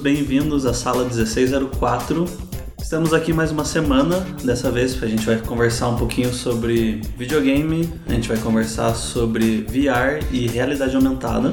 bem-vindos à sala 1604. Estamos aqui mais uma semana, dessa vez a gente vai conversar um pouquinho sobre videogame, a gente vai conversar sobre VR e realidade aumentada.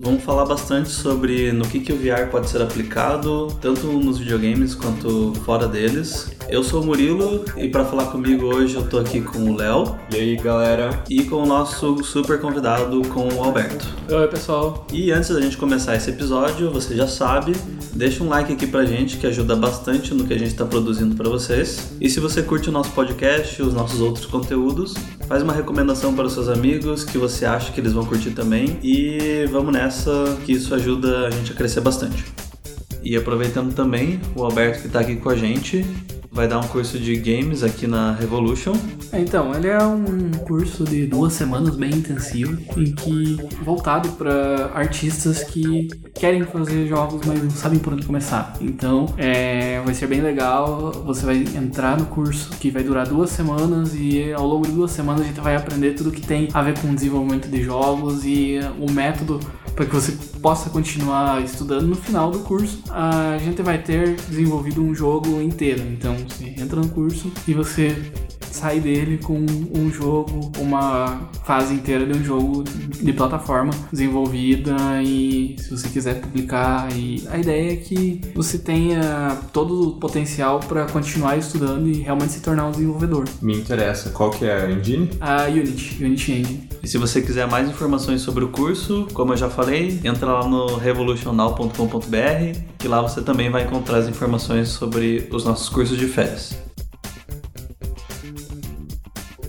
Vamos falar bastante sobre no que, que o VR pode ser aplicado, tanto nos videogames quanto fora deles. Eu sou o Murilo e para falar comigo hoje eu tô aqui com o Léo. E aí, galera? E com o nosso super convidado, com o Alberto. Oi, pessoal. E antes da gente começar esse episódio, você já sabe, deixa um like aqui pra gente que ajuda bastante no que a gente tá produzindo para vocês. E se você curte o nosso podcast e os nossos outros conteúdos, faz uma recomendação para os seus amigos que você acha que eles vão curtir também e vamos nessa, que isso ajuda a gente a crescer bastante. E aproveitando também o Alberto que está aqui com a gente, vai dar um curso de games aqui na Revolution. Então, ele é um curso de duas semanas bem intensivo, em que voltado para artistas que querem fazer jogos, mas não sabem por onde começar. Então, é, vai ser bem legal. Você vai entrar no curso que vai durar duas semanas e ao longo de duas semanas a gente vai aprender tudo que tem a ver com o desenvolvimento de jogos e o método para que você possa continuar estudando. No final do curso, a gente vai ter desenvolvido um jogo inteiro. Então, você entra no curso e você sai dele com um jogo, uma fase inteira de um jogo de plataforma desenvolvida e se você quiser publicar e a ideia é que você tenha todo o potencial para continuar estudando e realmente se tornar um desenvolvedor. Me interessa. Qual que é a engine? A Unity, Unity Engine. E se você quiser mais informações sobre o curso, como eu já falei, entra lá no revolutional.com.br que lá você também vai encontrar as informações sobre os nossos cursos de férias.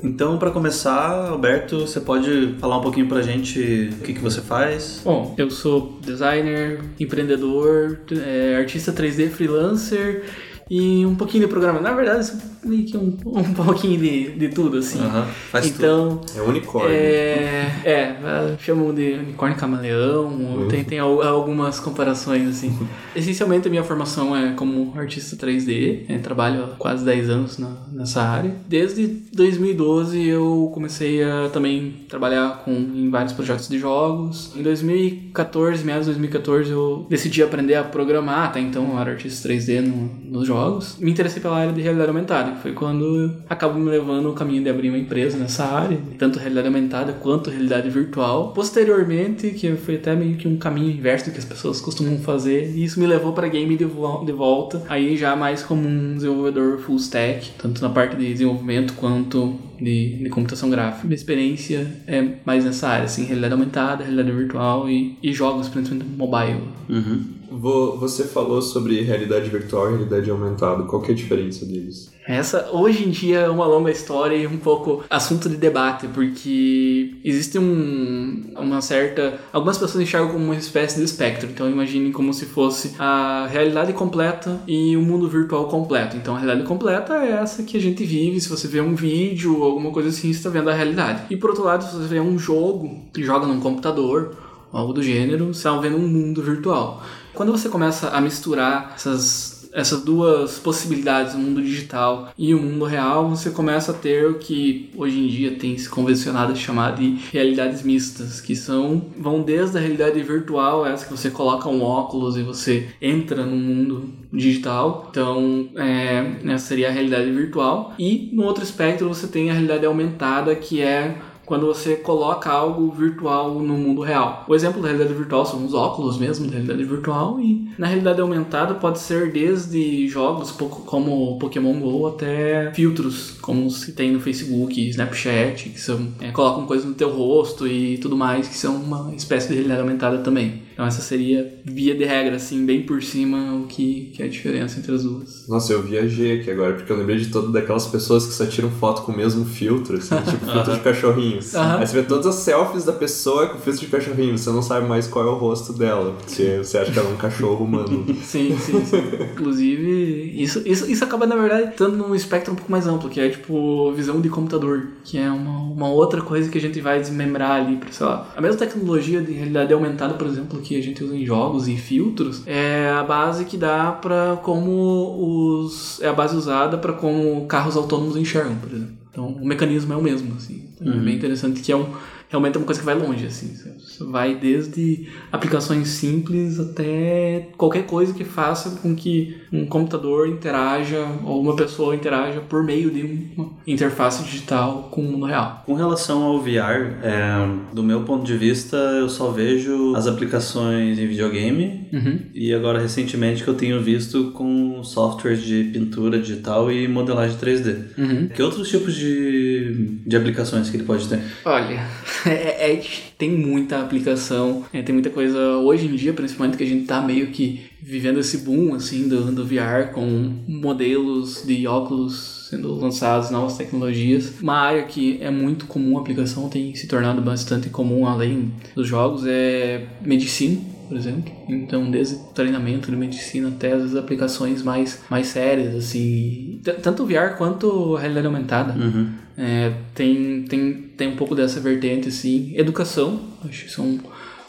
Então, para começar, Alberto, você pode falar um pouquinho pra gente o que, que você faz? Bom, eu sou designer, empreendedor, é, artista 3D freelancer e um pouquinho de programa. Na verdade, meio que um, um pouquinho de, de tudo, assim. Aham, faz então, É unicórnio. é, é, chamam de unicórnio camaleão, tem, tem al- algumas comparações, assim. Essencialmente, a minha formação é como artista 3D, né, trabalho há quase 10 anos na- nessa área. Desde 2012 eu comecei a também trabalhar com, em vários projetos de jogos. Em 2014, meados de 2014, eu decidi aprender a programar, até então eu era artista 3D no- nos jogos. Me interessei pela área de realidade aumentada, que foi quando acabou me levando o caminho de abrir uma empresa nessa área, tanto realidade aumentada quanto realidade virtual. Posteriormente, que foi até meio que um caminho inverso do que as pessoas costumam fazer, e isso me levou para game de, vo- de volta, aí já mais como um desenvolvedor full stack, tanto na parte de desenvolvimento quanto de, de computação gráfica. Minha experiência é mais nessa área, assim, realidade aumentada, realidade virtual e, e jogos, principalmente mobile. Uhum. Vo- Você falou sobre realidade virtual e realidade aumentada. Qual é a diferença deles? Essa, hoje em dia, é uma longa história e um pouco assunto de debate, porque existe um, uma certa... Algumas pessoas enxergam como uma espécie de espectro, então imaginem como se fosse a realidade completa e o mundo virtual completo. Então a realidade completa é essa que a gente vive, se você vê um vídeo ou alguma coisa assim, você está vendo a realidade. E por outro lado, se você vê um jogo que joga num computador, algo do gênero, você está vendo um mundo virtual. Quando você começa a misturar essas essas duas possibilidades, o mundo digital e o mundo real, você começa a ter o que hoje em dia tem se convencionado a chamar de realidades mistas, que são vão desde a realidade virtual, essa que você coloca um óculos e você entra no mundo digital, então é, essa seria a realidade virtual, e no outro espectro você tem a realidade aumentada, que é quando você coloca algo virtual no mundo real. O exemplo da realidade virtual são os óculos mesmo da realidade virtual e na realidade aumentada pode ser desde jogos como Pokémon GO até filtros como os que tem no Facebook, Snapchat, que são é, colocam coisas no teu rosto e tudo mais, que são uma espécie de realidade aumentada também. Então essa seria via de regra assim bem por cima o que, que é a diferença entre as duas. Nossa, eu viajei aqui agora, porque eu lembrei de todas daquelas pessoas que só tiram foto com o mesmo filtro, assim, tipo filtro de cachorrinhos. Aí você vê todas as selfies da pessoa com filtro de cachorrinho, você não sabe mais qual é o rosto dela, porque você acha que ela é um cachorro humano. Sim, sim, sim. Inclusive, isso, isso, isso acaba, na verdade, estando num espectro um pouco mais amplo, que é tipo visão de computador, que é uma, uma outra coisa que a gente vai desmembrar ali pra, sei lá. A mesma tecnologia de realidade aumentada, por exemplo, que a gente usa em jogos e filtros, é a base que dá pra como os. É a base usada pra como carros autônomos enxergam, por exemplo. Então o mecanismo é o mesmo, assim. Então, É bem interessante que é um. Realmente é uma coisa que vai longe, assim. Você vai desde aplicações simples até qualquer coisa que faça com que um computador interaja ou uma pessoa interaja por meio de uma interface digital com o mundo real. Com relação ao VR, é, do meu ponto de vista, eu só vejo as aplicações em videogame Uhum. e agora recentemente que eu tenho visto com softwares de pintura digital e modelagem 3D. Uhum. Que outros tipos de, de aplicações que ele pode ter? Olha, é, é- tem muita aplicação, é, tem muita coisa hoje em dia, principalmente que a gente tá meio que vivendo esse boom assim do, do VR com modelos de óculos sendo lançados, novas tecnologias. Uma área que é muito comum a aplicação, tem se tornado bastante comum além dos jogos, é medicina. Por exemplo, então desde treinamento de medicina até as aplicações mais, mais sérias, assim, tanto VR quanto realidade aumentada. Uhum. É, tem, tem, tem um pouco dessa vertente, assim. Educação, acho que são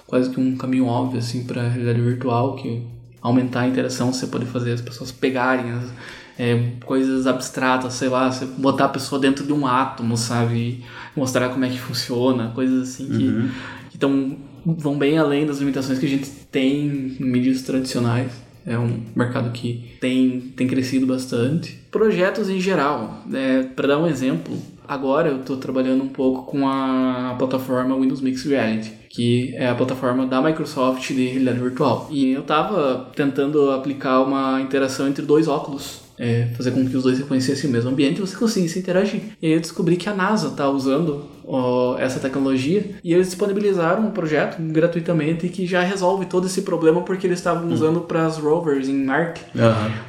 quase que um caminho óbvio, assim, para a realidade virtual, que aumentar a interação, você pode fazer as pessoas pegarem as, é, coisas abstratas, sei lá, você botar a pessoa dentro de um átomo, sabe? E mostrar como é que funciona, coisas assim que, que tão, vão bem além das limitações que a gente tem em mídias tradicionais. É um mercado que tem, tem crescido bastante. Projetos em geral, né? para dar um exemplo, agora eu estou trabalhando um pouco com a plataforma Windows Mixed Reality, que é a plataforma da Microsoft de realidade virtual. E eu estava tentando aplicar uma interação entre dois óculos. É, fazer com que os dois reconhecessem o mesmo ambiente e você conseguisse interagir. E aí eu descobri que a NASA está usando ó, essa tecnologia e eles disponibilizaram um projeto gratuitamente que já resolve todo esse problema porque eles estavam usando para as rovers em Marte.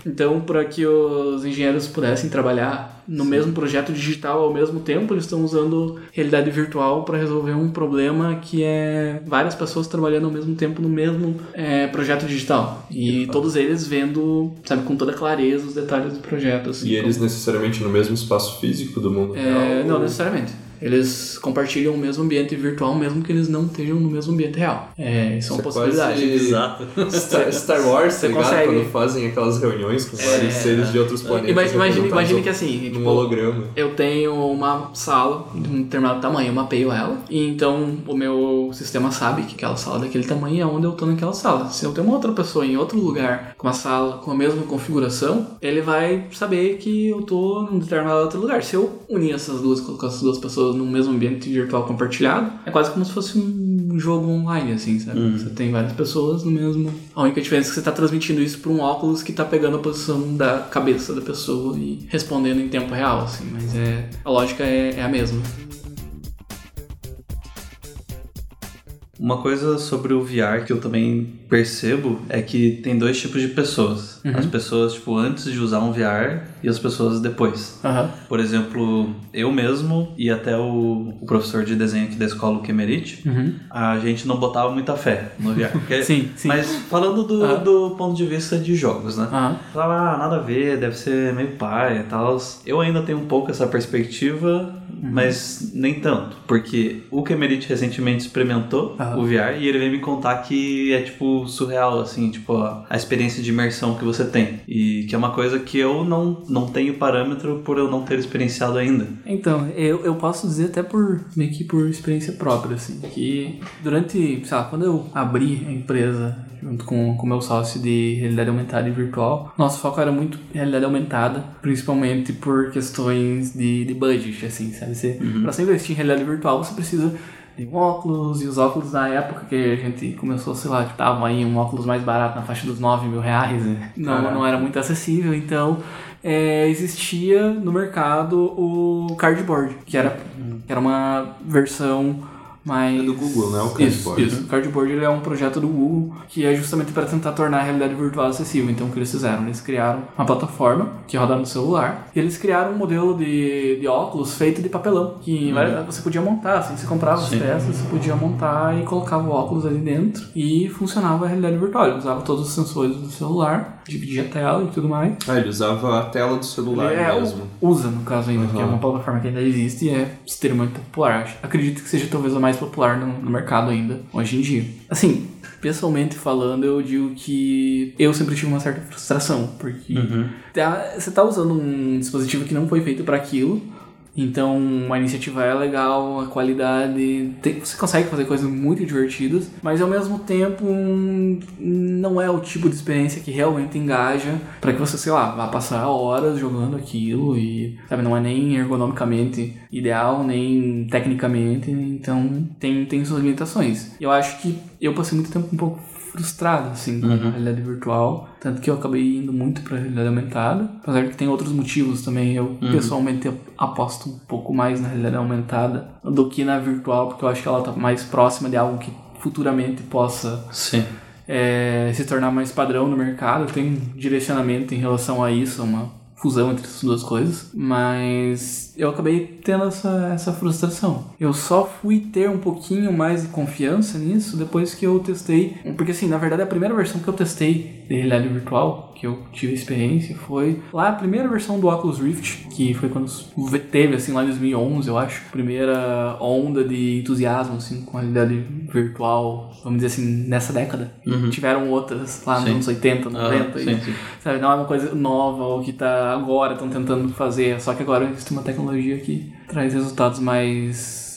Então, para que os engenheiros pudessem trabalhar no mesmo projeto digital ao mesmo tempo, eles estão usando realidade virtual para resolver um problema que é várias pessoas trabalhando ao mesmo tempo no mesmo é, projeto digital. E todos eles vendo, sabe, com toda clareza os detalhes do projeto. Assim, E eles como- necessariamente no mesmo espaço físico do mundo é, real? não ou- necessariamente. Eles compartilham o mesmo ambiente virtual, mesmo que eles não estejam no mesmo ambiente real. É, isso é é possibilidade. quase- Exato. Star, Star Wars, Você tá ligado? consegue. Quando fazem aquelas reuniões com vários seres de outros planetas. Ima- Imagine, que assim, Num tipo, holograma. eu tenho uma sala de um determinado tamanho, eu mapeio ela, e então o meu sistema sabe que aquela sala é daquele tamanho é onde eu tô naquela sala. Se eu tenho uma outra pessoa em outro lugar com uma sala com a mesma configuração, ele vai saber que eu tô num determinado outro lugar. Se eu unir essas duas, colocar essas duas pessoas no mesmo ambiente virtual compartilhado, é quase como se fosse um jogo online, assim, sabe? Você tem várias pessoas no mesmo. A única diferença é que você tá transmitindo isso para um óculos que tá pegando a posição da cabeça da pessoa e respondendo em tempo real, assim, mas é. A lógica é, é a mesma. Uma coisa sobre o VR que eu também percebo é que tem dois tipos de pessoas. As pessoas, tipo, antes de usar um VR e as pessoas depois. Aham. Por exemplo, eu mesmo e até o, o professor de desenho aqui da escola, o Kemerich, a gente não botava muita fé no VR. Porque- Sim, sim. Mas falando do, do ponto de vista de jogos, né? Aham. Falava, ah, nada a ver, deve ser meio pai e tal. Eu ainda tenho um pouco essa perspectiva, mas nem tanto. Porque o Kemerich recentemente experimentou Aham. o VR e ele veio me contar que é tipo surreal, assim, tipo a, a experiência de imersão que você tem. E que é uma coisa que eu não, não tenho parâmetro por eu não ter experienciado ainda. Então, eu, eu posso dizer até por meio que por experiência própria, assim, que durante, sei lá, quando eu abri a empresa junto com o meu sócio de realidade aumentada e virtual, nosso foco era muito realidade aumentada, principalmente por questões de, de budget, assim, sabe? Você, Pra você investir em realidade virtual, você precisa de um óculos, e os óculos na época que a gente começou, sei lá, tava aí um óculos mais barato na faixa dos 9 mil reais, né? não, Caraca. não era muito acessível, então é, existia no mercado o cardboard, que era, que era uma versão mais... É do Google, né? O Isso, Cardboard. isso. O Cardboard ele é um projeto do Google que é justamente para tentar tornar a realidade virtual acessível. Então, o que eles fizeram? Eles criaram uma plataforma que roda no celular e eles criaram um modelo de, de óculos feito de papelão que vai- você podia montar, assim, você comprava Sim. as peças, você podia montar e colocava o óculos ali dentro e funcionava a realidade virtual. Ele usava todos os sensores do celular, dividia a tela e tudo mais. Ah, ele usava a tela do celular É, mesmo. usa, no caso ainda, que é uma plataforma que ainda existe e é extremamente popular. Acho- Acredito que seja talvez a mais popular no, no mercado ainda, hoje em dia. Assim, pessoalmente falando, eu digo que eu sempre tive uma certa frustração, porque tá- você tá usando um dispositivo que não foi feito para aquilo, Então a iniciativa é legal, a qualidade. Tem, você consegue fazer coisas muito divertidas, mas ao mesmo tempo não é o tipo de experiência que realmente engaja para que você, sei lá, vá passar horas jogando aquilo e, sabe, não é nem ergonomicamente ideal, nem tecnicamente, então tem, tem suas limitações. Eu acho que eu passei muito tempo um pouco frustrado, assim, com a realidade virtual. Tanto que eu acabei indo muito pra realidade aumentada. Apesar que tem outros motivos também. Eu, pessoalmente, eu aposto um pouco mais na realidade aumentada do que na virtual, porque eu acho que ela tá mais próxima de algo que futuramente possa Sim. é, se tornar mais padrão no mercado. Tem um direcionamento em relação a isso, uma fusão entre essas duas coisas, mas eu acabei tendo essa, essa frustração. Eu só fui ter um pouquinho mais de confiança nisso depois que eu testei, porque assim, na verdade a primeira versão que eu testei de realidade virtual, que eu tive experiência, foi lá a primeira versão do Oculus Rift, que foi quando teve assim lá em 2011, eu acho, primeira onda de entusiasmo assim com a realidade virtual, vamos dizer assim, nessa década. Tiveram outras lá nos Sim. anos 80, Ah, 90, e- sim, sim. Sabe, não é uma coisa nova ou que tá agora, estão tentando fazer, só que agora existe uma tecnologia que traz resultados mais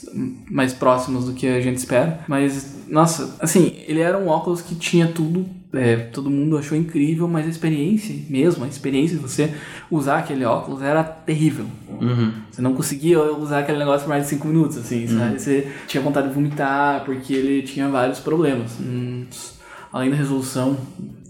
mais próximos do que a gente espera. Mas, nossa, assim, ele era um óculos que tinha tudo, é, todo mundo achou incrível, mas a experiência mesmo, a experiência de você usar aquele óculos era terrível. Uhum. Você não conseguia usar aquele negócio por mais de 5 minutos, assim, sabe? Você tinha vontade de vomitar porque ele tinha vários problemas. Hum, além da resolução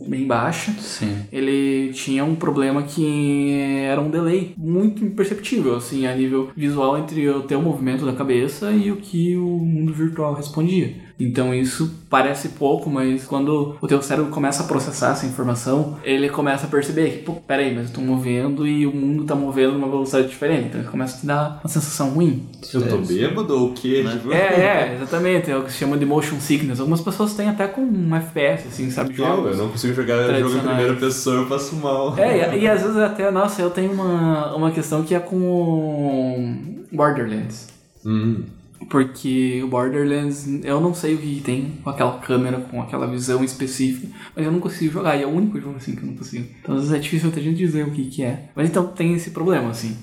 bem baixa, Sim. ele tinha um problema que era um delay muito imperceptível, assim, a nível visual entre o teu movimento da cabeça e o que o mundo virtual respondia. Então isso parece pouco, mas quando o teu cérebro começa a processar essa informação, ele começa a perceber que, pô, peraí, mas eu tô movendo e o mundo tá movendo numa velocidade diferente. Então ele começa a te dar uma sensação ruim. Eu tô bêbado ou o quê? Tipo, É, é, exatamente. É o que se chama de motion sickness. Algumas pessoas têm até com um FPS, assim, sabe? Eu, eu não consigo jogar jogo em primeira pessoa, eu passo mal. É, e, e às vezes até, nossa, eu tenho uma, uma questão que é com o Borderlands. Hum. Porque o Borderlands, eu não sei o que tem com aquela câmera, com aquela visão específica, mas eu não consigo jogar, e é o único jogo assim que eu não consigo. Então às vezes é difícil até a gente dizer o que, que é. Mas então tem esse problema, assim.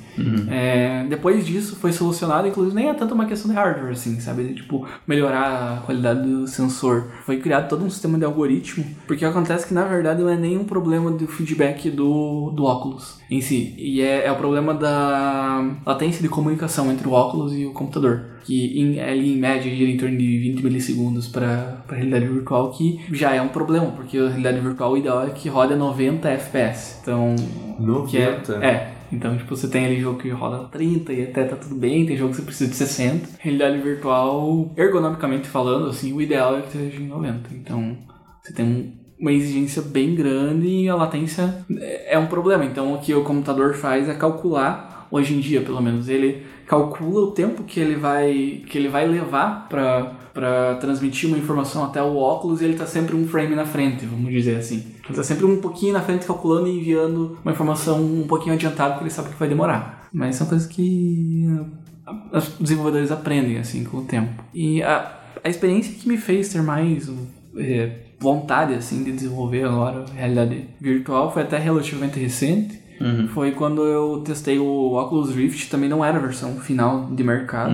É, depois disso foi solucionado, inclusive nem é tanto uma questão de hardware, assim, sabe? De, tipo, melhorar a qualidade do sensor. Foi criado todo um sistema de algoritmo, porque acontece que na verdade não é nem um problema do feedback do, do óculos em si, e é, é o problema da latência de comunicação entre o óculos e o computador. Que em, ali em média gira em torno de 20 milissegundos para a realidade virtual, que já é um problema, porque a realidade virtual o ideal é que roda 90 FPS. Então, que é, 90? é. Então, tipo, você tem ali jogo que roda 30 e até tá tudo bem, tem jogo que você precisa de 60. Realidade virtual, ergonomicamente falando, assim, o ideal é que seja em 90. Então, você tem um- uma exigência bem grande e a latência é um problema. Então, o que o computador faz é calcular, hoje em dia, pelo menos, ele calcula o tempo que ele vai, que ele vai levar para para transmitir uma informação até o óculos e ele tá sempre um frame na frente, vamos dizer assim. Ele tá sempre um pouquinho na frente calculando e enviando uma informação um pouquinho adiantada porque ele sabe que vai demorar. Mas são coisas que os desenvolvedores aprendem assim com o tempo. E a, a experiência que me fez ter mais é, vontade assim de desenvolver agora realidade virtual foi até relativamente recente. Foi quando eu testei o Oculus Rift, também não era a versão final de mercado.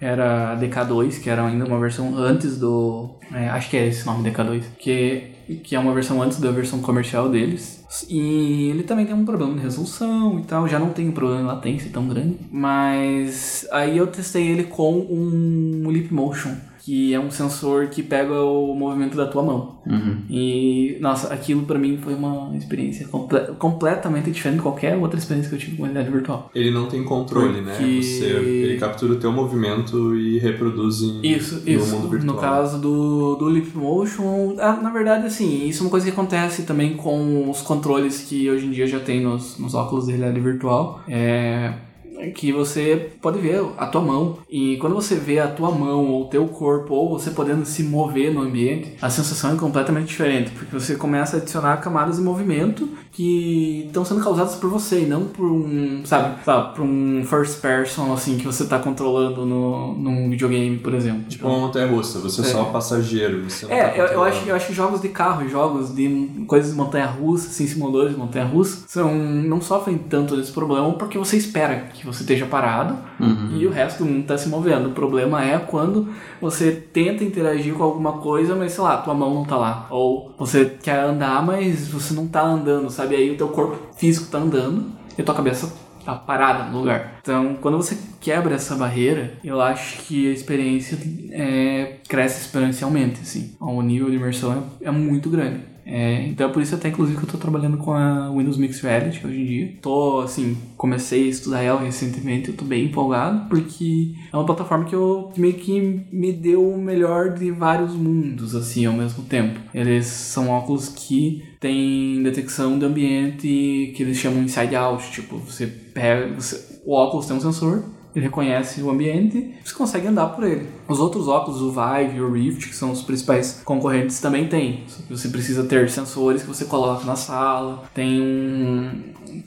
Era a DK2, que era ainda uma versão antes do. é, acho que é esse nome DK2. Que, que é uma versão antes da versão comercial deles. E ele também tem um problema de resolução e tal. Já não tem um problema de latência tão grande. Mas aí eu testei ele com um Leap Motion. Que é um sensor que pega o movimento da tua mão. E, nossa, aquilo pra mim foi uma experiência comple- completamente diferente de qualquer outra experiência que eu tive com realidade virtual. Ele não tem controle, né? Porque- Você, ele captura o teu movimento e reproduz em, Isso, no isso. mundo virtual. No caso do, do Leap Motion, ah, na verdade, assim, isso é uma coisa que acontece também com os controles que hoje em dia já tem nos, nos óculos de realidade virtual. É que você pode ver a tua mão e quando você vê a tua mão ou o teu corpo ou você podendo se mover no ambiente, a sensação é completamente diferente, porque você começa a adicionar camadas de movimento que estão sendo causadas por você e não por um, sabe, sabe por um first person assim que você tá controlando no, num videogame, por exemplo. Tipo uma montanha russa, você é só passageiro. Você não tá É, eu, eu, controlando. acho, eu acho que jogos de carro e jogos de coisas de montanha russa, assim, simuladores de montanha russa, são, não sofrem tanto desse problema porque você espera que você esteja parado Uhum. e o resto do mundo está se movendo. O problema é quando você tenta interagir com alguma coisa, mas sei lá, tua mão não tá lá. Ou você quer andar, mas você não tá andando, sabe? Aí o teu corpo físico tá andando e a tua cabeça tá parada no lugar. Então, quando você quebra essa barreira, eu acho que a experiência é, cresce exponencialmente, assim. O nível de imersão é, é muito grande. É, então é por isso até inclusive que eu tô trabalhando com a Windows Mixed Reality hoje em dia. Tô assim, comecei a estudar ela recentemente, eu tô bem empolgado porque é uma plataforma que eu que meio que me deu o melhor de vários mundos assim ao mesmo tempo. Eles são óculos que têm detecção do ambiente que eles chamam inside out, tipo, você pega, você, o óculos tem um sensor ele reconhece o ambiente, você consegue andar por ele. Os outros óculos, o Vive e o Rift, que são os principais concorrentes, também tem. Você precisa ter sensores que você coloca na sala, tem um,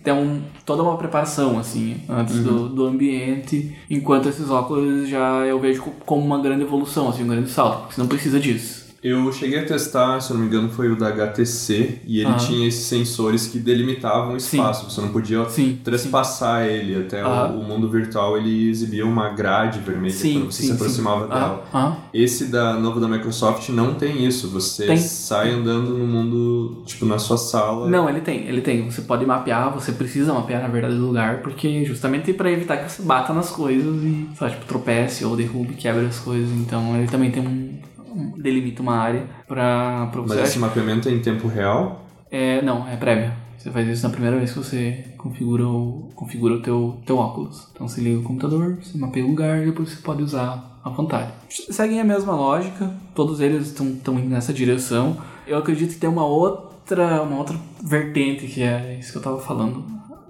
tem um, toda uma preparação assim antes uhum. do, do ambiente, enquanto esses óculos já eu vejo como uma grande evolução, assim, um grande salto, você não precisa disso. Eu cheguei a testar, se eu não me engano, foi o da HTC, e ele Ah. tinha esses sensores que delimitavam o espaço, você não podia Sim, trespassar ele até Ah. o, o mundo virtual, ele exibia uma grade vermelha Sim, quando você sim, se aproximava sim. dela. Ah, ah. Esse da novo da Microsoft não tem isso, você Tem. sai andando no mundo, tipo, na sua sala. Não, ele tem, ele tem. Você pode mapear, você precisa mapear na verdade o lugar, porque justamente para evitar que você bata nas coisas e, lá, tipo, tropece ou derrube, quebre as coisas. Então ele também tem um delimita uma área pra você. Mas esse mapeamento é em tempo real? É, não, é prévia. Você faz isso na primeira vez que você configura o, configura o teu, teu óculos. Então você liga o computador, você mapeia o lugar e depois você pode usar à vontade. Seguem a mesma lógica, todos eles estão indo nessa direção. Eu acredito que tem uma outra, uma outra vertente que é isso que eu tava falando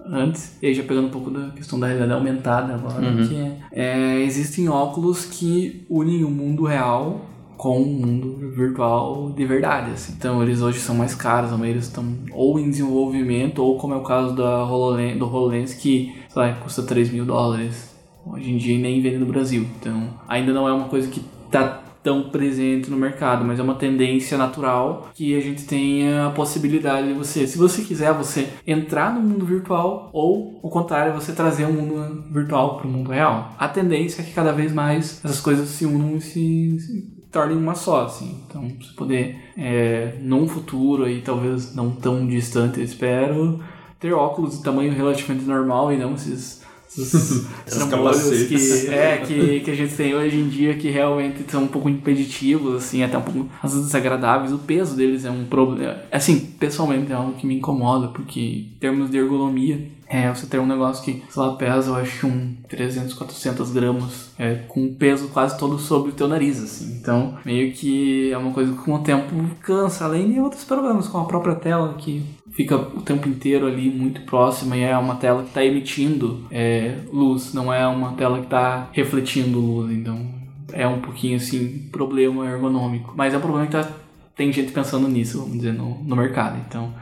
antes, e aí já pegando um pouco da questão da realidade aumentada agora, que é, é, existem óculos que unem o mundo real com o mundo virtual de verdade, assim. Então eles hoje são mais caros, a maioria estão ou em desenvolvimento, ou como é o caso da HoloLens, do HoloLens, que sei lá, custa 3 mil dólares. Hoje em dia nem vende no Brasil. Então ainda não é uma coisa que tá tão presente no mercado, mas é uma tendência natural que a gente tenha a possibilidade de você, se você quiser, você entrar no mundo virtual ou, o contrário, você trazer o mundo virtual para o mundo real. A tendência é que cada vez mais essas coisas se unam e se, se tornem uma só, assim. Então, você poder, é, num futuro aí, talvez não tão distante, eu espero, ter óculos de tamanho relativamente normal e não esses trambolhos que, é, que, que a gente tem hoje em dia que realmente são um pouco impeditivos, assim, até um pouco às vezes desagradáveis. O peso deles é um problema. Assim, pessoalmente é algo que me incomoda, porque em termos de ergonomia, é, você ter um negócio que, sei lá, pesa, eu acho um 300, 400 gramas, é, com um peso quase todo sobre o teu nariz, assim. Então, meio que é uma coisa que com o tempo cansa, além de outros problemas, com a própria tela, que fica o tempo inteiro ali muito próxima e é uma tela que está emitindo é, luz, não é uma tela que está refletindo luz, então é um pouquinho assim problema ergonômico, mas é um problema que tá, tem gente pensando nisso, vamos dizer, no, no mercado, então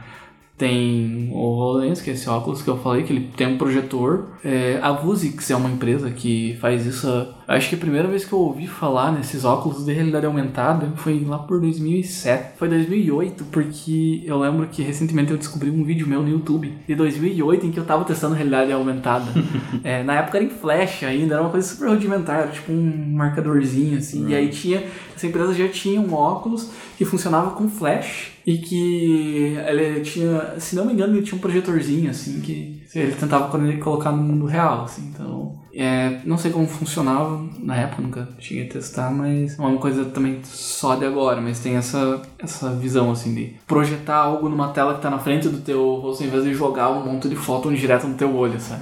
tem o HoloLens, que é esse óculos que eu falei, que ele tem um projetor. É, a Vuzix é uma empresa que faz isso. Acho que a primeira vez que eu ouvi falar nesses óculos de realidade aumentada foi lá por 2007. Foi 2008, porque eu lembro que recentemente eu descobri um vídeo meu no YouTube de 2008 em que eu tava testando realidade aumentada. É, na época era em flash ainda, era uma coisa super rudimentar, era tipo um marcadorzinho assim. E aí tinha. Essa empresa já tinha um óculos que funcionava com flash e que ele tinha, se não me engano, ele tinha um projetorzinho assim que ele tentava colocar no mundo real, assim. Então, é, não sei como funcionava na época, nunca cheguei a testar, mas é uma coisa também só de agora, mas tem essa, essa visão assim de projetar algo numa tela que tá na frente do teu rosto, em vez de jogar um monte de fóton direto no teu olho, sabe?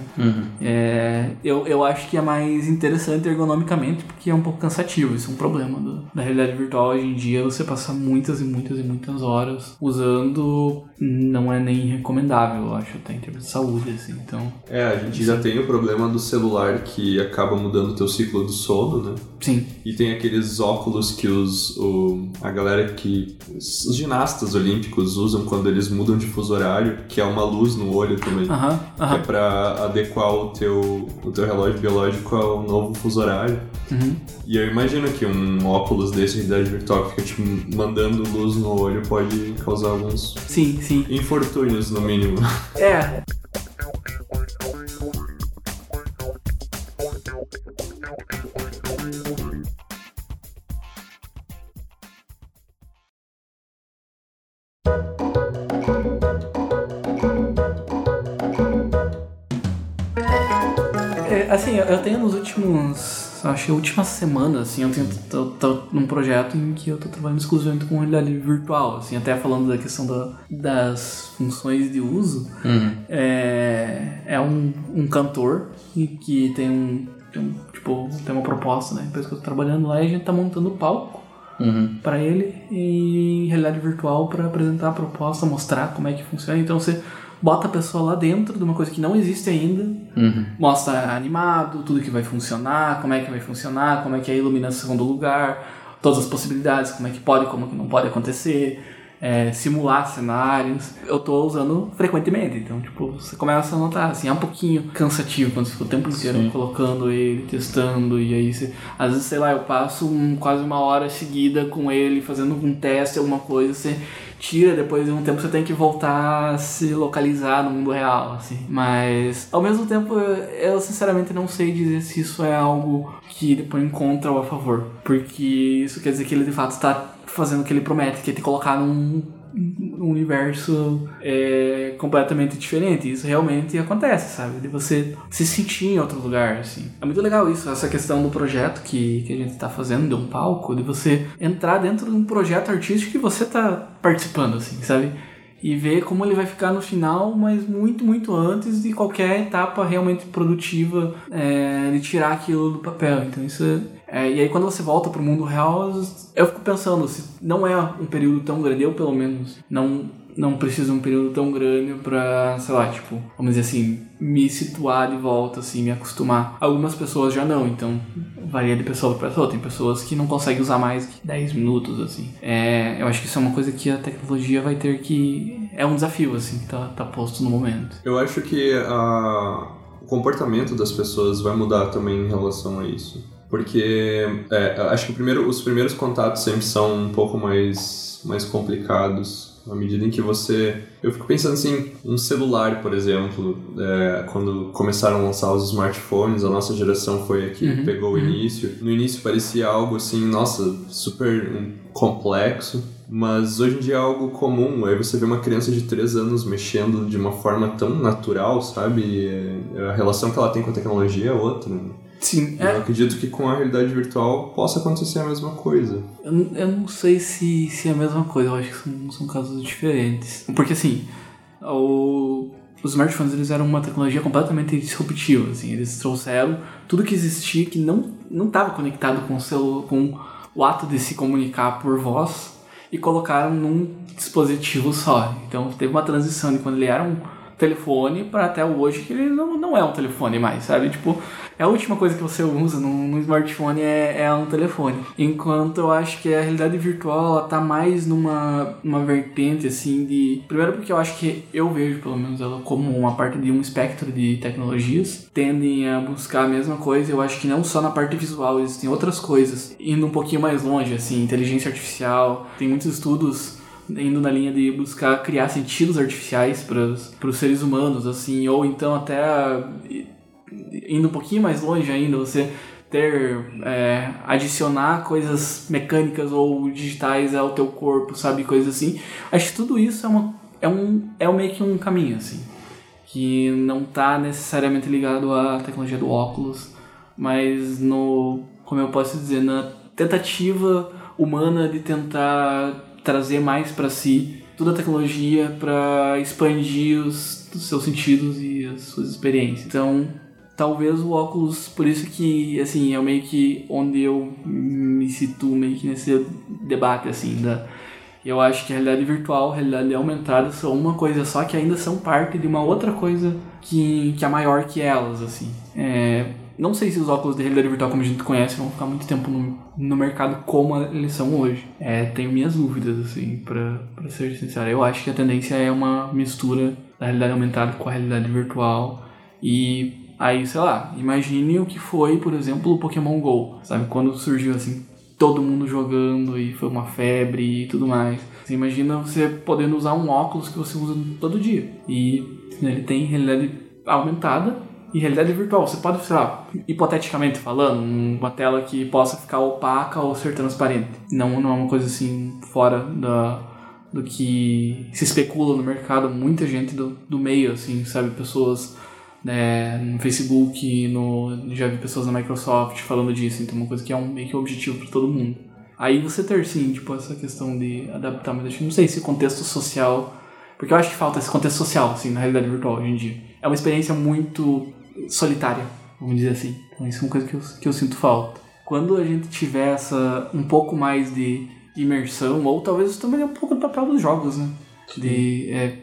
É, eu, eu acho que é mais interessante ergonomicamente, porque é um pouco cansativo, isso é um problema do- da realidade virtual hoje em dia, você passar muitas e muitas e muitas horas usando não é nem recomendável, eu acho, até em termos de saúde, assim, então, É, a gente já tem o problema do celular que acaba mudando o teu ciclo do sono, né? sim, E tem aqueles óculos que os, o, a galera que. Os ginastas olímpicos usam quando eles mudam de fuso horário, que é uma luz no olho também. aham, é pra adequar o teu, o teu relógio biológico ao novo fuso horário. uhum. E eu imagino que um óculos desse de realidade virtual que fica tipo mandando luz no olho pode causar alguns sim, sim, infortúnios, no mínimo. é, é, assim, eu tenho nos últimos Acho que últimas semanas, assim, eu tenho, tô, num projeto em que eu tô trabalhando exclusivamente com realidade virtual, assim, até falando da questão da, das funções de uso. Uhum. É, é um, um cantor e que tem um, tem um, tipo, tem uma proposta, né? Depois que eu tô trabalhando lá e a gente tá montando o palco Uhum. para ele em realidade virtual para apresentar a proposta, mostrar como é que funciona. Então você bota a pessoa lá dentro de uma coisa que não existe ainda, Uhum. mostra animado, tudo que vai funcionar, como é que vai funcionar, como é que é a iluminação do lugar, todas as possibilidades, como é que pode, como que não pode acontecer, é, simular cenários. Eu tô usando frequentemente, então tipo, você começa a notar, assim, é um pouquinho cansativo quando você fica o tempo inteiro Sim. colocando ele, testando, e aí você, às vezes, sei lá, eu passo um- quase uma hora seguida com ele, fazendo um teste, alguma coisa, você tira, depois de um tempo você tem que voltar a se localizar no mundo real, assim. Mas, ao mesmo tempo, eu, sinceramente não sei dizer se isso é algo que depois contra ou a favor. Porque isso quer dizer que ele de fato está fazendo o que ele promete, que é te colocar num um universo é, completamente diferente. Isso realmente acontece, sabe? De você se sentir em outro lugar, assim. É muito legal isso, essa questão do projeto que, que a gente tá fazendo, de um palco, de você entrar dentro de um projeto artístico que você tá participando, assim, sabe? E ver como ele vai ficar no final, mas muito, muito antes de qualquer etapa realmente produtiva é, de tirar aquilo do papel. Então isso é, é, e aí quando você volta pro mundo real, eu fico pensando, se não é um período tão grande, eu pelo menos não não preciso de um período tão grande pra, sei lá, tipo, vamos dizer assim, me situar de volta, assim, me acostumar. Algumas pessoas já não, então varia de pessoa para pessoa. Tem pessoas que não conseguem usar mais que 10 minutos, assim. É, eu acho que isso é uma coisa que a tecnologia vai ter que... É um desafio, assim, que tá, tá posto no momento. Eu acho que a... o comportamento das pessoas vai mudar também em relação a isso. Porque é, acho que primeiro, os primeiros contatos sempre são um pouco mais, mais complicados. À medida em que você. Eu fico pensando assim, um celular, por exemplo, é, quando começaram a lançar os smartphones, a nossa geração foi a que Uhum, pegou o início. No início parecia algo assim, nossa, super complexo. Mas hoje em dia é algo comum. Aí você vê uma criança de 3 anos mexendo de uma forma tão natural, sabe? É- a relação que ela tem com a tecnologia é outra. né? Sim, Eu acredito que com a realidade virtual possa acontecer a mesma coisa. Eu, eu não sei se, se é a mesma coisa, eu acho que são, são casos diferentes. Porque assim, o, os smartphones eles eram uma tecnologia completamente disruptiva, assim, eles trouxeram tudo que existia que não não estava conectado com o, celu, com o ato de se comunicar por voz e colocaram num dispositivo só. Então teve uma transição de quando ele era um telefone para até hoje que ele não, não é um telefone mais, sabe? Tipo, é a última coisa que você usa no, no smartphone é, é um telefone. Enquanto eu acho que a realidade virtual ela tá mais numa, numa vertente assim de. Primeiro porque eu acho que eu vejo pelo menos ela como uma parte de um espectro de tecnologias tendem a buscar a mesma coisa. Eu acho que não só na parte visual, existem outras coisas indo um pouquinho mais longe, assim, inteligência artificial. Tem muitos estudos indo na linha de buscar criar sentidos artificiais para os seres humanos, assim, ou então até indo um pouquinho mais longe ainda, você ter é, adicionar coisas mecânicas ou digitais ao teu corpo, sabe, coisas assim. Acho que tudo isso é uma é um é meio que um caminho assim, que não tá necessariamente ligado à tecnologia do óculos, mas no como eu posso dizer, na tentativa humana de tentar trazer mais para si toda a tecnologia para expandir os, os seus sentidos e as suas experiências. Então, talvez o óculos, por isso que, assim, é meio que onde eu me situo meio que nesse debate, assim, da... Eu acho que a realidade virtual, a realidade aumentada são uma coisa só que ainda são parte de uma outra coisa que, que é maior que elas, assim. É, não sei se os óculos de realidade virtual como a gente conhece vão ficar muito tempo no, no mercado como eles são hoje. É, tenho minhas dúvidas, assim, pra, ser sincero. Eu acho que a tendência é uma mistura da realidade aumentada com a realidade virtual. E aí, sei lá, imagine o que foi, por exemplo, o Pokémon GO. Sabe, quando surgiu, assim, todo mundo jogando e foi uma febre e tudo mais. Você imagina você podendo usar um óculos que você usa todo dia. E ele tem realidade aumentada e realidade virtual. Você pode, sei lá, hipoteticamente falando, uma tela que possa ficar opaca ou ser transparente. Não, não é uma coisa assim fora da, do que se especula no mercado. Muita gente do, do meio, assim, sabe? Pessoas né, no Facebook, no, já vi pessoas na Microsoft falando disso, então é uma coisa que é um meio que objetivo para todo mundo. Aí você ter sim, tipo, essa questão de adaptar, mas que não sei se contexto social, porque eu acho que falta esse contexto social, assim, na realidade virtual hoje em dia. É uma experiência muito solitária, vamos dizer assim. Então isso é uma coisa que eu, que eu sinto falta. Quando a gente tiver essa, um pouco mais de imersão, ou talvez também é um pouco do papel dos jogos, né? De, é,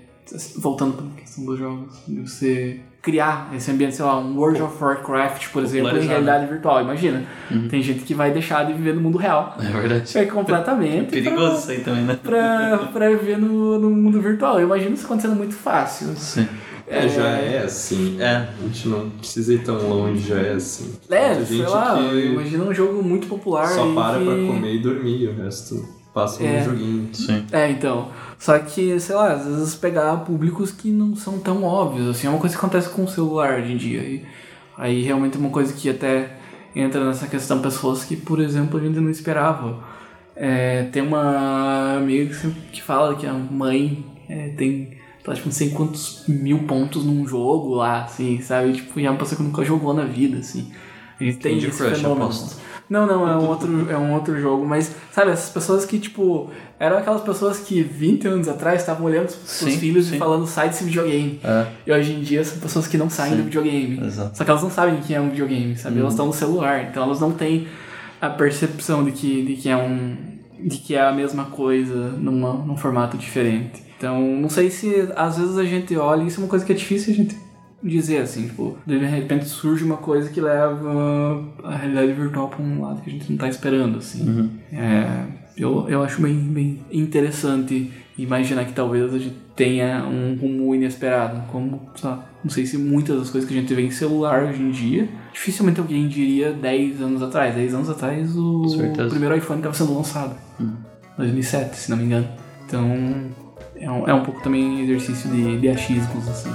voltando para a questão dos jogos, de você criar esse ambiente, sei lá, um World of Warcraft, por exemplo, em Popularizar, realidade virtual. Imagina, tem gente que vai deixar de viver no mundo real. É verdade. É completamente Perigoso isso aí também, né? pra, pra viver no, no mundo virtual. Eu imagino isso acontecendo muito fácil. Sim. É, já é assim. É. A gente não precisa ir tão longe, já é assim. É, Tem sei gente lá, que imagina um jogo muito popular. só para que... pra comer e dormir, o resto passa É. no joguinho. Sim. É, então. Só que, sei lá, às vezes pegar públicos que não são tão óbvios, assim, é uma coisa que acontece com o celular hoje em dia. E aí realmente é uma coisa que até entra nessa questão pessoas que, por exemplo, a gente não esperava. É, tem uma amiga que, que fala que a mãe é, tem, tá, tipo, não sei quantos mil pontos num jogo lá, assim, sabe? Tipo, e é uma pessoa que nunca jogou na vida, assim. A gente tem Candy esse Crush, fenômeno. aposto. Não, não, é um outro, é um outro jogo, mas sabe, essas pessoas que, tipo, eram aquelas pessoas que 20 anos atrás estavam olhando Sim, filhos sim. e falando sai desse videogame. É, E hoje em dia são pessoas que não saem Sim. do videogame. exato. Só que elas não sabem o que é um videogame, sabe? Uhum. Elas estão no celular, então elas não têm a percepção de que, de que é um. de que é a mesma coisa numa, num formato diferente. Então, não sei se às vezes a gente olha, isso é uma coisa que é difícil a gente dizer assim, tipo, de repente surge uma coisa que leva a realidade virtual pra um lado que a gente não tá esperando, assim. Uhum. É, eu, eu acho bem, bem interessante imaginar que talvez a gente tenha um rumo inesperado. Como, lá, não sei se muitas das coisas que a gente vê em celular hoje em dia, dificilmente alguém diria 10 anos atrás. 10 anos atrás o primeiro iPhone estava sendo lançado. Uhum. 2007, se não me engano. Então, é um, é um pouco também exercício de, de achismos, assim.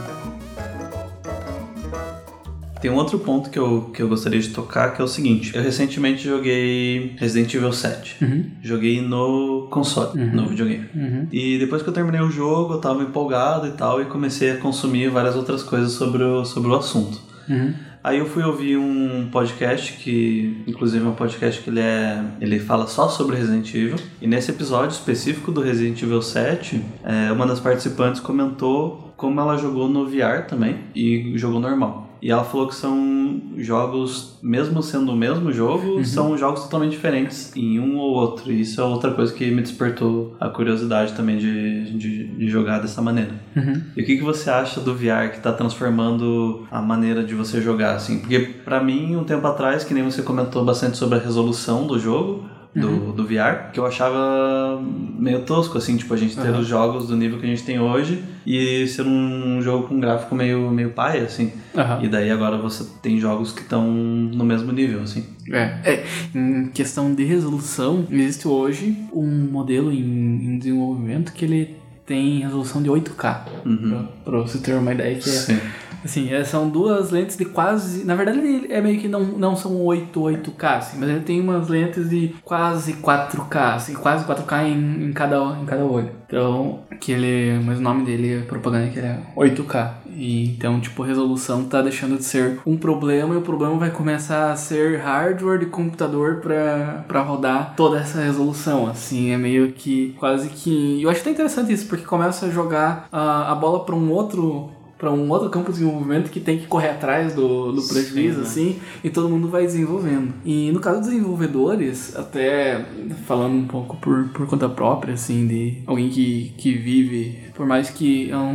Tem um outro ponto que eu, que eu gostaria de tocar, que é o seguinte. Eu recentemente joguei Resident Evil 7. Uhum. Joguei no console, Uhum. no videogame. Uhum. E depois que eu terminei o jogo, eu tava empolgado e tal, e comecei a consumir várias outras coisas sobre o, sobre o assunto. Uhum. Aí eu fui ouvir um podcast que, inclusive, é um podcast que ele é, ele fala só sobre Resident Evil. E nesse episódio específico do Resident Evil 7, é, uma das participantes comentou como ela jogou no VR também e jogou normal. E ela falou que são jogos, mesmo sendo o mesmo jogo, são jogos totalmente diferentes em um ou outro. E isso é outra coisa que me despertou a curiosidade também de, de, de jogar dessa maneira. Uhum. E o que, que você acha do VR que está transformando a maneira de você jogar, assim? Porque pra mim, um tempo atrás, que nem você comentou bastante sobre a resolução do jogo, do, do VR, que eu achava meio tosco, assim, tipo, a gente ter Aham. os jogos do nível que a gente tem hoje e ser um jogo com gráfico meio, meio paia, assim. Aham. E daí agora você tem jogos que estão no mesmo nível, assim. É, é, em questão de resolução, existe hoje um modelo em, em desenvolvimento que ele tem resolução de 8K. Uhum. Pra, pra você ter uma ideia que é, Sim. Assim, é, são duas lentes de quase, na verdade ele é meio que não, não são 8 8K, assim, mas ele tem umas lentes de quase 4K, assim, quase 4K em, em cada em cada olho. Então, que ele, mas o nome dele é propaganda que ele é 8K. E então, tipo, resolução tá deixando de ser um problema e o problema vai começar a ser hardware de computador pra rodar toda essa resolução, assim, é meio que quase que... Eu acho até interessante isso, porque começa a jogar a, a bola pra um outro para um outro campo de desenvolvimento que tem que correr atrás do, do prejuízo, né? assim, e todo mundo vai desenvolvendo. E no caso dos desenvolvedores, até falando um pouco por, por conta própria, assim, de alguém que, que vive, por mais que eu não,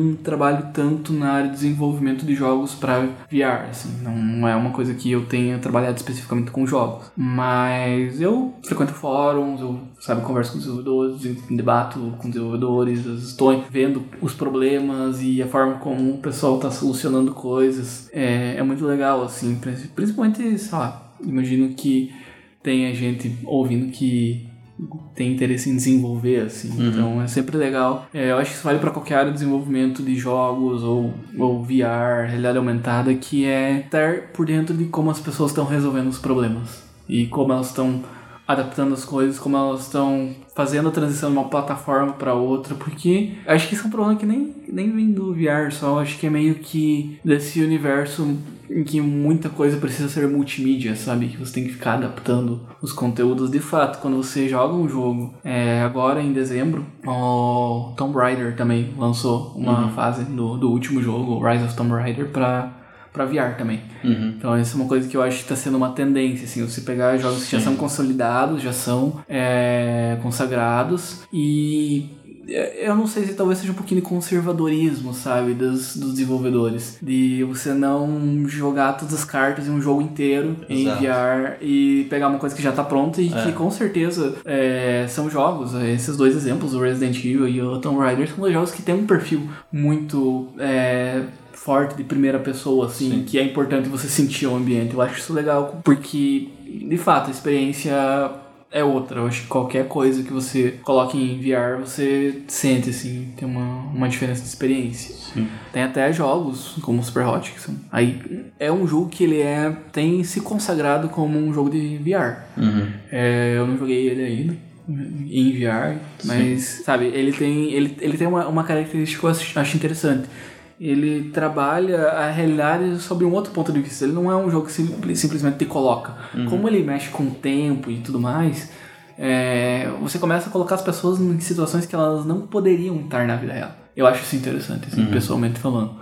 não trabalhe tanto na área de desenvolvimento de jogos para VR, assim, não, é uma coisa que eu tenha trabalhado especificamente com jogos. Mas eu frequento fóruns, eu, sabe, converso com desenvolvedores, debato com desenvolvedores, estou vendo os problemas e a forma como o pessoal está solucionando coisas. É, é muito legal, assim, princi- principalmente, sei lá, imagino que tenha gente ouvindo que tem interesse em desenvolver, assim. Então é sempre legal. É, eu acho que isso vale para qualquer área de desenvolvimento de jogos ou, ou VR, realidade aumentada, que é estar por dentro de como as pessoas estão resolvendo os problemas e como elas estão adaptando as coisas, como elas estão fazendo a transição de uma plataforma para outra, porque acho que isso é um problema que nem, nem vem do VR só, acho que é meio que desse universo em que muita coisa precisa ser multimídia, sabe? Que você tem que ficar adaptando os conteúdos. De fato, quando você joga um jogo, é, agora em dezembro, o Tomb Raider também lançou uma Uhum. fase do, do último jogo, Rise of Tomb Raider, pra, pra VR também. Uhum. Então essa é uma coisa que eu acho que está sendo uma tendência, assim, você pegar jogos que já Sim. são consolidados, já são é, consagrados e é, eu não sei se talvez seja um pouquinho de conservadorismo, sabe, dos, dos desenvolvedores. De você não jogar todas as cartas em um jogo inteiro, Exato. enviar e pegar uma coisa que já tá pronta e É. que com certeza é, são jogos. Esses dois exemplos, o Resident Evil e o Tomb Raider, são dois jogos que têm um perfil muito é, forte de primeira pessoa, assim, Sim. que é importante você sentir o ambiente. Eu acho isso legal, porque, de fato, a experiência é outra. Eu acho que qualquer coisa que você coloque em VR, você sente, assim, tem uma, uma diferença de experiência. Sim. Tem até jogos como Super Hot, que são... Aí é um jogo que ele é tem se consagrado como um jogo de VR. Uhum. É, eu não joguei ele ainda em VR, mas sabe, ele tem ele, ele tem uma, uma característica que eu acho interessante. Ele trabalha a realidade sobre um outro ponto de vista. Ele não é um jogo que sim- simplesmente te coloca. Como ele mexe com o tempo e tudo mais, é, você começa a colocar as pessoas em situações que elas não poderiam estar na vida real. Eu acho isso interessante, assim, pessoalmente falando.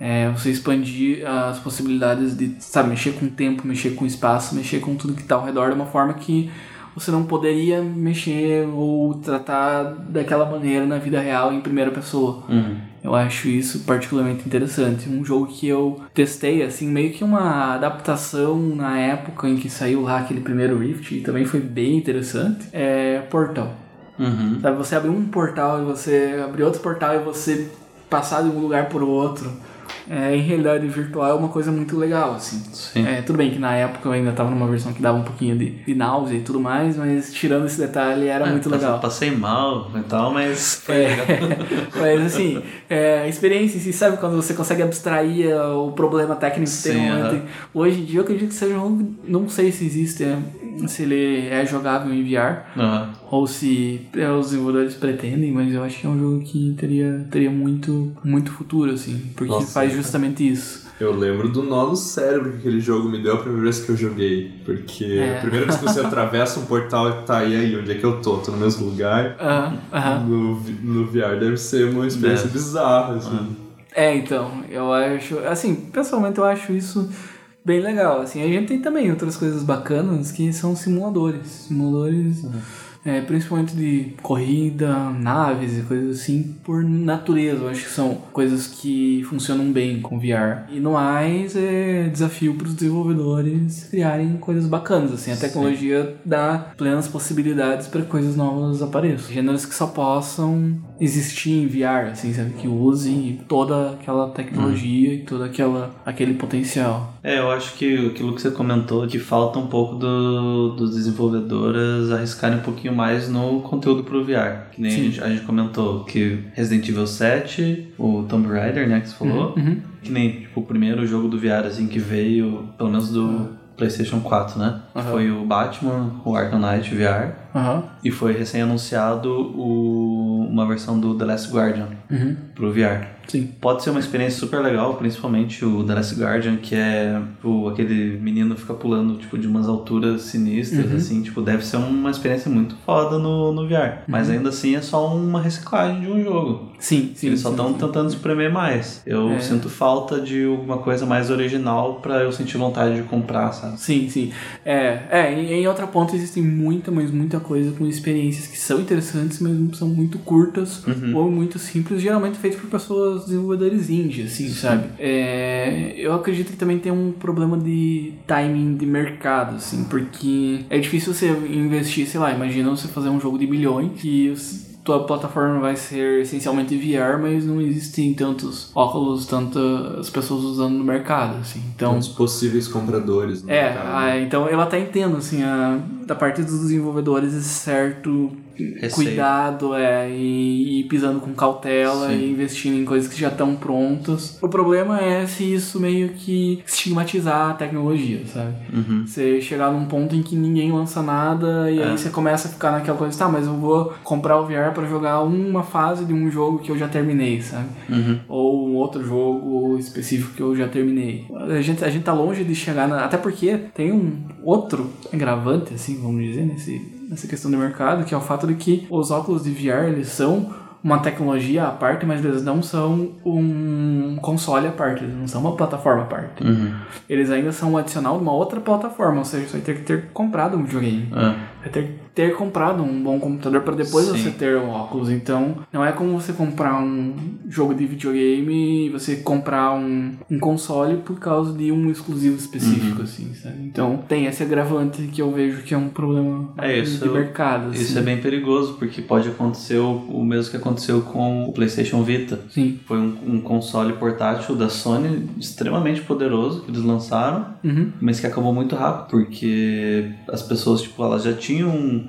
É, você expandir as possibilidades de, sabe, mexer com o tempo, mexer com o espaço, mexer com tudo que está ao redor de uma forma que você não poderia mexer ou tratar daquela maneira na vida real em primeira pessoa. Uhum. Eu acho isso particularmente interessante. Um jogo que eu testei, assim, meio que uma adaptação na época em que saiu lá aquele primeiro Rift, e também foi bem interessante, é Portal. Uhum. Sabe, você abrir um portal e você abrir outro portal e você passar de um lugar por outro. É, em realidade virtual é uma coisa muito legal, assim. Sim. É, tudo bem que na época eu ainda tava numa versão que dava um pouquinho de, de náusea e tudo mais, mas tirando esse detalhe era muito É, legal. Passei mal e tal, mas foi É, legal. mas assim, é, a experiência em si, sabe quando você consegue abstrair é, o problema técnico que tem Sim, no momento. Hoje em dia eu acredito que seja um não sei se existe, é, se ele é jogável em VR Aham. ou se é, os desenvolvedores pretendem, mas eu acho que é um jogo que teria, teria muito, muito futuro, assim, porque Nossa, faz cara. justamente isso. Eu lembro do nó no cérebro que aquele jogo me deu a primeira vez que eu joguei. Porque É. a primeira vez que você atravessa um portal e tá e aí, onde é que eu tô? Tô no mesmo lugar. Aham, aham. No, no VR deve ser uma experiência Deve. bizarra, assim. É, então, eu acho, assim, pessoalmente eu acho isso bem legal, assim, a gente tem também outras coisas bacanas que são simuladores, simuladores, é, principalmente de corrida, naves e coisas assim, por natureza, eu acho que são coisas que funcionam bem com VR. E no mais, é desafio para os desenvolvedores criarem coisas bacanas, assim, a tecnologia dá plenas possibilidades para coisas novas apareçam. Gêneros que só possam existir em VR, assim, sabe? Que usem toda aquela tecnologia e todo aquela, aquele potencial. É, eu acho que aquilo que você comentou, que falta um pouco do, dos desenvolvedores arriscarem um pouquinho mais no conteúdo pro VR. Que nem a gente, a gente comentou que Resident Evil 7, o Tomb Raider, né, que você falou. Uhum. Que nem, tipo, o primeiro jogo do VR, assim, que veio, pelo menos do PlayStation 4, né? Aham. Foi o Batman, o Arkham Knight VR. Aham. E foi recém-anunciado o- uma versão do The Last Guardian Uhum. pro VR. Sim. Pode ser uma experiência super legal, principalmente o The Last Guardian, que é o, aquele menino fica pulando tipo de umas alturas sinistras, Uhum. assim, tipo, deve ser uma experiência muito foda no, no VR. Mas Uhum. ainda assim é só uma reciclagem de um jogo. Sim, sim. Eles só sim, estão sim. tentando espremer mais. Eu É. sinto falta de alguma coisa mais original pra eu sentir vontade de comprar, sabe? Sim, sim. É, é em, em outra ponta existem muita, mas muita coisa com experiências que são interessantes, mas são muito curtas Uhum. ou muito simples, geralmente feitas por pessoas desenvolvedores indie, assim, sabe? É, eu acredito que também tem um problema de timing de mercado, assim, porque é difícil você investir, sei lá, imagina você fazer um jogo de milhões que tua plataforma vai ser essencialmente VR, mas não existem tantos óculos, tantas pessoas usando no mercado, assim. Então, Os possíveis compradores. no é, mercado. ah, então eu até entendo, assim, a, da parte dos desenvolvedores esse certo Receio. cuidado é, e, e pisando com cautela Sim. e investindo em coisas que já estão prontas. O problema é se isso meio que estigmatizar a tecnologia, sabe? Uhum. Você chegar num ponto em que ninguém lança nada e É. aí você começa a ficar naquela coisa, tá, mas eu vou comprar o VR pra jogar uma fase de um jogo que eu já terminei, sabe? Uhum. Ou um outro jogo específico que eu já terminei. A gente, a gente tá longe de chegar na... Até porque tem um outro agravante, assim, vamos dizer, nesse, nessa questão do mercado, que é o fato de que os óculos de VR, eles são uma tecnologia à parte, mas eles não são um console à parte, eles não são uma plataforma à parte. Uhum. Eles ainda são um adicional de uma outra plataforma, ou seja, você vai ter que ter comprado um videogame. É. Ter, ter comprado um bom computador para depois Sim. você ter um óculos. Então, não é como você comprar um jogo de videogame e você comprar um, um console por causa de um exclusivo específico, Uhum. assim, sabe? Então, tem esse agravante que eu vejo que é um problema É, isso- de mercado, assim. Isso é bem perigoso, porque pode acontecer o, o mesmo que aconteceu com o PlayStation Vita. Sim. Foi um, um console portátil da Sony extremamente poderoso que eles lançaram, Uhum. mas que acabou muito rápido, porque as pessoas, tipo, elas já tinham,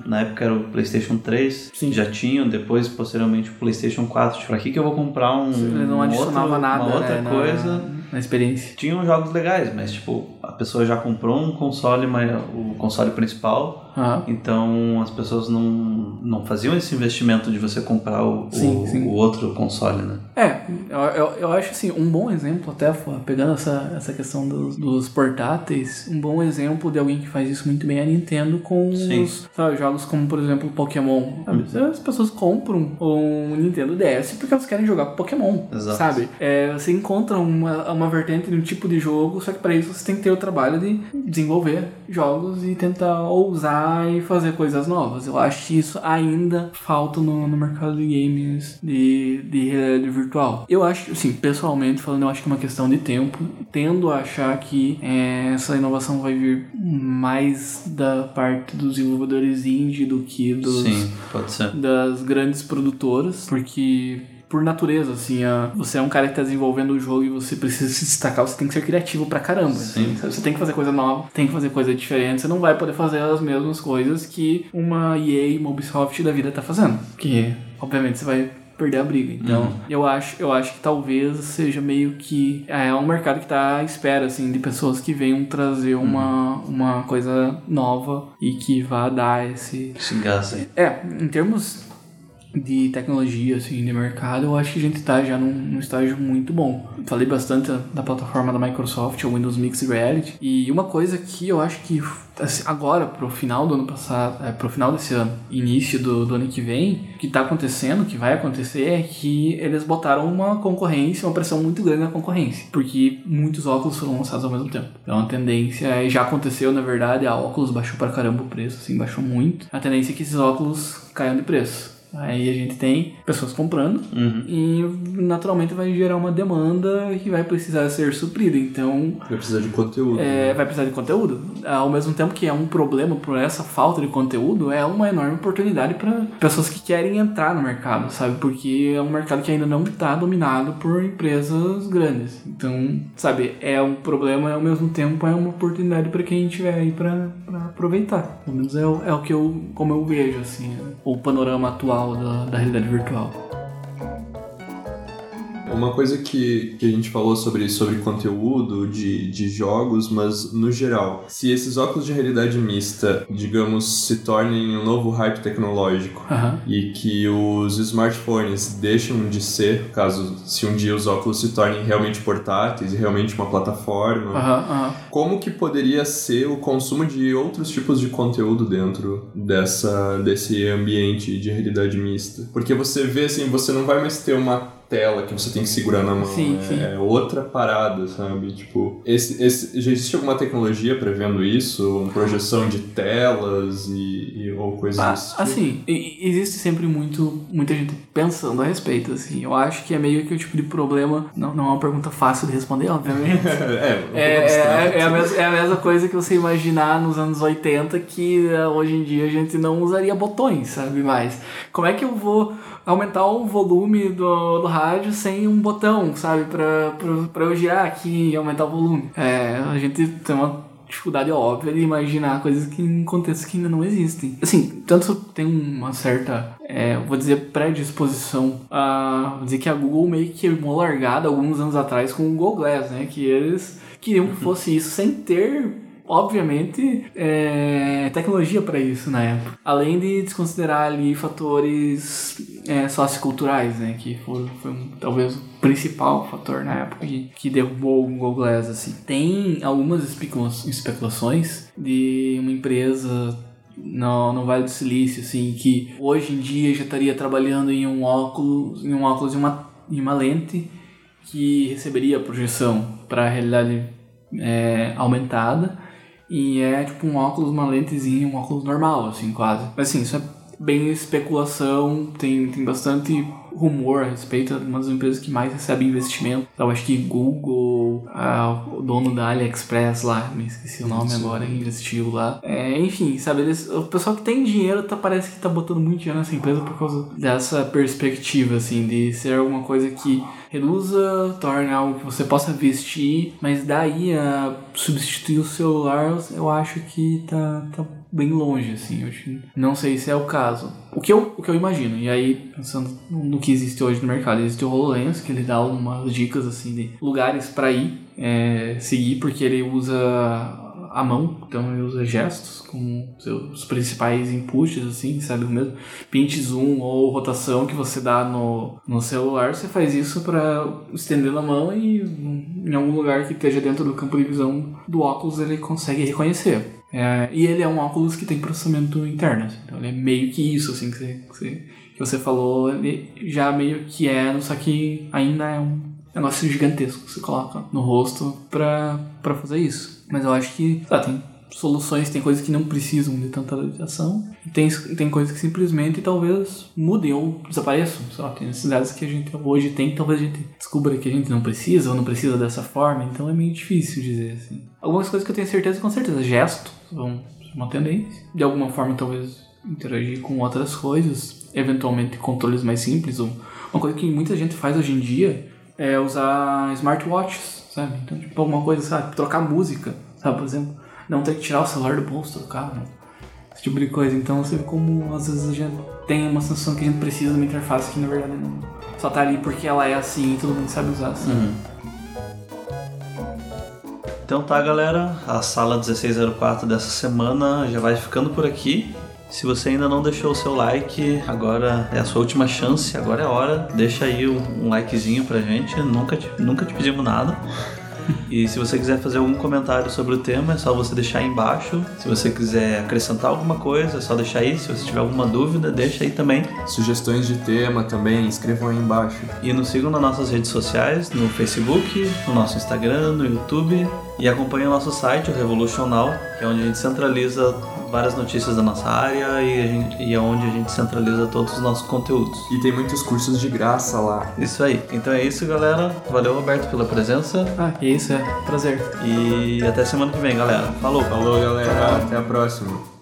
na época era o PlayStation 3, Sim. já tinham, depois, posteriormente, o PlayStation 4. Tipo, pra que que eu vou comprar um Ele não um adicionava outro- nada, uma outra né, coisa? na, na experiência. Tinham jogos legais, mas, tipo, a pessoa já comprou um console, mas o console principal, então as pessoas não, não faziam esse investimento de você comprar o, Sim, o, sim. o outro console, né? É, eu, eu, eu acho assim, um bom exemplo, até pegando essa, essa questão dos, dos portáteis, um bom exemplo de alguém que faz isso muito bem é a Nintendo com os sabe, jogos como, por exemplo, Pokémon. Sabe? As pessoas compram um Nintendo DS porque elas querem jogar Pokémon, Exato. sabe? É, você encontra uma, uma vertente de um tipo de jogo, só que para isso você tem que ter o trabalho de desenvolver jogos e tentar ousar e fazer coisas novas. Eu acho que isso ainda falta no, no mercado de games de, de realidade virtual. Eu acho, assim, pessoalmente falando, eu acho que é uma questão de tempo. Tendo a achar que é, essa inovação vai vir mais da parte dos desenvolvedores indie do que dos, Sim, das grandes produtoras, porque por natureza, assim, a- você é um cara que tá desenvolvendo o jogo e você precisa se destacar, você tem que ser criativo pra caramba. Sim. assim? Você tem que fazer coisa nova, tem que fazer coisa diferente, você não vai poder fazer as mesmas coisas que uma EA, uma Ubisoft da vida tá fazendo. Que, obviamente, você vai perder a briga. Então, Uhum. eu acho, eu acho que talvez seja meio que é um mercado que tá à espera assim de pessoas que venham trazer uma, uma coisa nova e que vá dar esse Esse gás aí. é, em termos de tecnologia, assim, de mercado, eu acho que a gente tá já num, num estágio muito bom. Falei bastante da plataforma da Microsoft, o Windows Mixed Reality, e uma coisa que eu acho que assim, agora, pro final do ano passado, é, pro final desse ano, início do, do ano que vem, que tá acontecendo, que vai acontecer é que eles botaram uma concorrência, uma pressão muito grande na concorrência, porque muitos óculos foram lançados ao mesmo tempo. Então a tendência é, já aconteceu, na verdade, a óculos baixou pra caramba o preço, assim, baixou muito. A tendência é que esses óculos caiam de preço. Aí a gente tem pessoas comprando Uhum. e naturalmente vai gerar uma demanda que vai precisar ser suprida. Então Vai precisar de conteúdo. é, né? vai precisar de conteúdo. Ao mesmo tempo que é um problema por essa falta de conteúdo, é uma enorme oportunidade para pessoas que querem entrar no mercado, sabe? Porque é um mercado que ainda não está dominado por empresas grandes. Então, sabe, é um problema e ao mesmo tempo é uma oportunidade para quem tiver aí para aproveitar. Pelo menos é, o- é o que eu, como eu vejo, assim, o panorama atual da, da realidade virtual. Uma coisa que, que a gente falou sobre, sobre conteúdo de, de jogos, mas no geral, se esses óculos de realidade mista, digamos, se tornem um novo hype tecnológico Aham. e que os smartphones deixam de ser, caso se um dia os óculos se tornem realmente portáteis e realmente uma plataforma, Aham, aham. como que poderia ser o consumo de outros tipos de conteúdo dentro dessa desse ambiente de realidade mista? Porque você vê assim, você não vai mais ter uma tela que você tem que segurar na mão. Sim, é, sim. é outra parada, sabe? Tipo, esse, esse, já existe alguma tecnologia prevendo isso? Uma projeção de telas e, e- ou coisas Ah, tipo? assim, existe sempre muito, muita gente pensando a respeito, assim. Eu acho que é meio que o tipo de problema. Não, não é uma pergunta fácil de responder, obviamente. é, um É, é, é, a mesma, é a mesma coisa que você imaginar nos anos 80 que eh, hoje em dia a gente não usaria botões, sabe? Mais. Como é que eu vou aumentar o volume do, do rádio sem um botão, sabe? Pra, pra, pra eu girar aqui e aumentar o volume. É, a gente tem uma dificuldade óbvia de imaginar coisas que em contextos que ainda não existem. Assim, tanto tem uma certa, é, vou dizer, predisposição a dizer que a Google meio que queimou largada alguns anos atrás com o Google Glass, né? Que eles queriam que fosse isso sem ter obviamente, é, tecnologia para isso na época. Além de desconsiderar ali fatores é, socioculturais, né? Que foi, foi um, talvez o principal fator na época que, que derrubou o Google Glass, assim. Tem algumas especulações de uma empresa no, no Vale do Silício, assim, que hoje em dia já estaria trabalhando em um óculos, em um óculos e uma, em uma lente que receberia projeção para a realidade é, aumentada e é tipo um óculos, uma lentezinha, um óculos normal, assim, quase. Mas assim, isso é bem especulação, tem, tem bastante rumor a respeito de uma das empresas que mais recebe investimento. Eu acho que Google, a, o dono da AliExpress lá, me esqueci o nome Sim. agora, investiu lá. É, enfim, sabe, eles, o pessoal que tem dinheiro tá, parece que tá botando muito dinheiro nessa empresa por causa dessa perspectiva, assim, de ser alguma coisa que reduza, torne algo que você possa vestir, mas daí a substituir o celular, eu acho que tá, tá bem longe, assim. Eu não sei se é o caso. O que, eu, o que eu imagino, e aí, pensando no que existe hoje no mercado, existe o HoloLens, que ele dá algumas dicas, assim, de lugares para ir, é, seguir, porque ele usa a mão, então ele usa gestos como seus principais inputs, assim, sabe? O mesmo pinch zoom ou rotação que você dá no, no celular, você faz isso para estender a mão e em algum lugar que esteja dentro do campo de visão do óculos ele consegue reconhecer. É, e ele é um óculos que tem processamento interno, assim, então ele é meio que isso, assim, que você, que você, que você falou, ele já meio que é, só que ainda é um negócio gigantesco que você coloca no rosto pra, pra fazer isso. Mas eu acho que, ah, tem soluções, tem coisas que não precisam de tanta atualização, tem, tem coisas que simplesmente talvez mudem ou desapareçam. Lá, tem necessidades que a gente hoje tem, talvez a gente descubra que a gente não precisa ou não precisa dessa forma, então é meio difícil dizer assim. Algumas coisas que eu tenho certeza, com certeza, gesto vão ser uma tendência. De alguma forma, talvez interagir com outras coisas, eventualmente controles mais simples. Ou uma coisa que muita gente faz hoje em dia é usar smartwatches, sabe? Então, tipo, alguma coisa, sabe? Trocar música, sabe? Por exemplo não ter que tirar o celular do bolso do carro, né? esse tipo de coisa. Então você vê como às vezes a gente tem uma sensação que a gente precisa de uma interface que na verdade não só tá ali porque ela é assim e todo mundo sabe usar assim. Uhum. Então tá, galera, a sala 1604 dessa semana já vai ficando por aqui. Se você ainda não deixou o seu like, agora é a sua última chance, agora é hora. Deixa aí um likezinho pra gente, nunca te, nunca te pedimos nada. E se você quiser fazer algum comentário sobre o tema, é só você deixar aí embaixo. Se você quiser acrescentar alguma coisa, é só deixar aí. Se você tiver alguma dúvida, deixa aí também. Sugestões de tema também, escrevam aí embaixo. E nos sigam nas nossas redes sociais, no Facebook, no nosso Instagram, no YouTube. E acompanhe o nosso site, o Revolution Now, que é onde a gente centraliza várias notícias da nossa área e, gente, e é onde a gente centraliza todos os nossos conteúdos. E tem muitos cursos de graça lá. Isso aí. Então é isso, galera. Valeu, Roberto, pela presença. Ah, é isso, é. Prazer. E até semana que vem, galera. Falou. Falou, galera. Até a próxima.